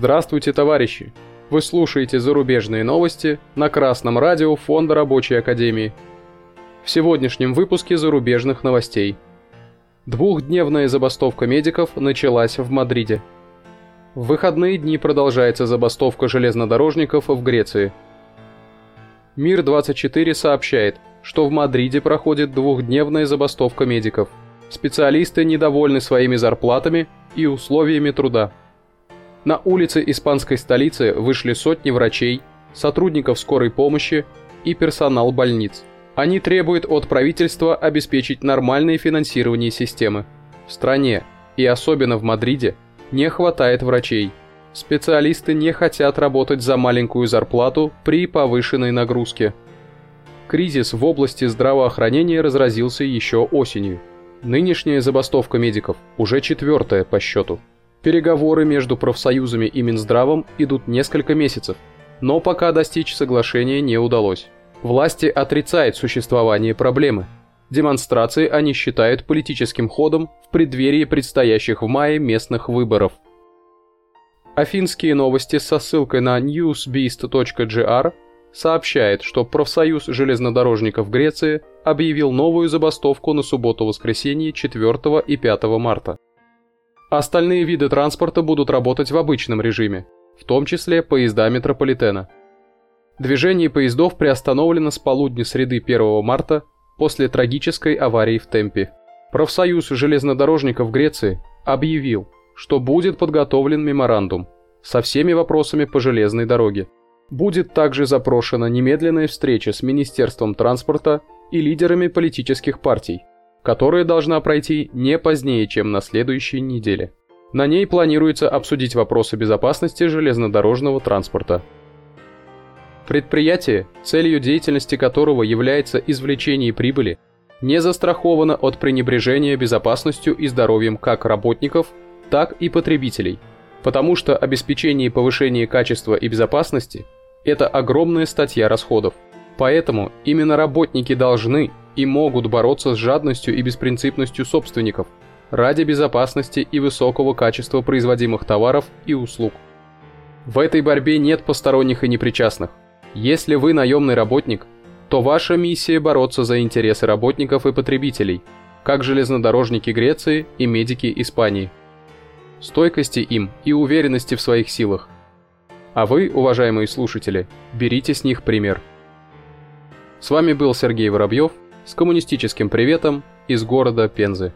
Здравствуйте, товарищи! Вы слушаете зарубежные новости на Красном радио Фонда Рабочей Академии. В сегодняшнем выпуске зарубежных новостей. Двухдневная забастовка медиков началась в Мадриде. В выходные дни продолжается забастовка железнодорожников в Греции. Мир-24 сообщает, что в Мадриде проходит двухдневная забастовка медиков. Специалисты недовольны своими зарплатами и условиями труда. На улицы испанской столицы вышли сотни врачей, сотрудников скорой помощи и персонал больниц. Они требуют от правительства обеспечить нормальное финансирование системы. В стране, и особенно в Мадриде, не хватает врачей. Специалисты не хотят работать за маленькую зарплату при повышенной нагрузке. Кризис в области здравоохранения разразился еще осенью. Нынешняя забастовка медиков уже четвертая по счету. Переговоры между профсоюзами и Минздравом идут несколько месяцев, но пока достичь соглашения не удалось. Власти отрицают существование проблемы. Демонстрации они считают политическим ходом в преддверии предстоящих в мае местных выборов. Афинские новости со ссылкой на newsbeast.gr сообщает, что профсоюз железнодорожников Греции объявил новую забастовку на субботу-воскресенье 4 и 5 марта. Остальные виды транспорта будут работать в обычном режиме, в том числе поезда метрополитена. Движение поездов приостановлено с полудня среды 1 марта после трагической аварии в Темпе. Профсоюз железнодорожников Греции объявил, что будет подготовлен меморандум со всеми вопросами по железной дороге. Будет также запрошена немедленная встреча с Министерством транспорта и лидерами политических партий, которая должна пройти не позднее, чем на следующей неделе. На ней планируется обсудить вопросы безопасности железнодорожного транспорта. Предприятие, целью деятельности которого является извлечение прибыли, не застраховано от пренебрежения безопасностью и здоровьем как работников, так и потребителей, потому что обеспечение повышения качества и безопасности – это огромная статья расходов. Поэтому именно работники должны и могут бороться с жадностью и беспринципностью собственников ради безопасности и высокого качества производимых товаров и услуг. В этой борьбе нет посторонних и непричастных. Если вы наемный работник, то ваша миссия бороться за интересы работников и потребителей, как железнодорожники Греции и медики Испании. Стойкости им и уверенности в своих силах. А вы, уважаемые слушатели, берите с них пример. С вами был Сергей Воробьев – с коммунистическим приветом из города Пензы.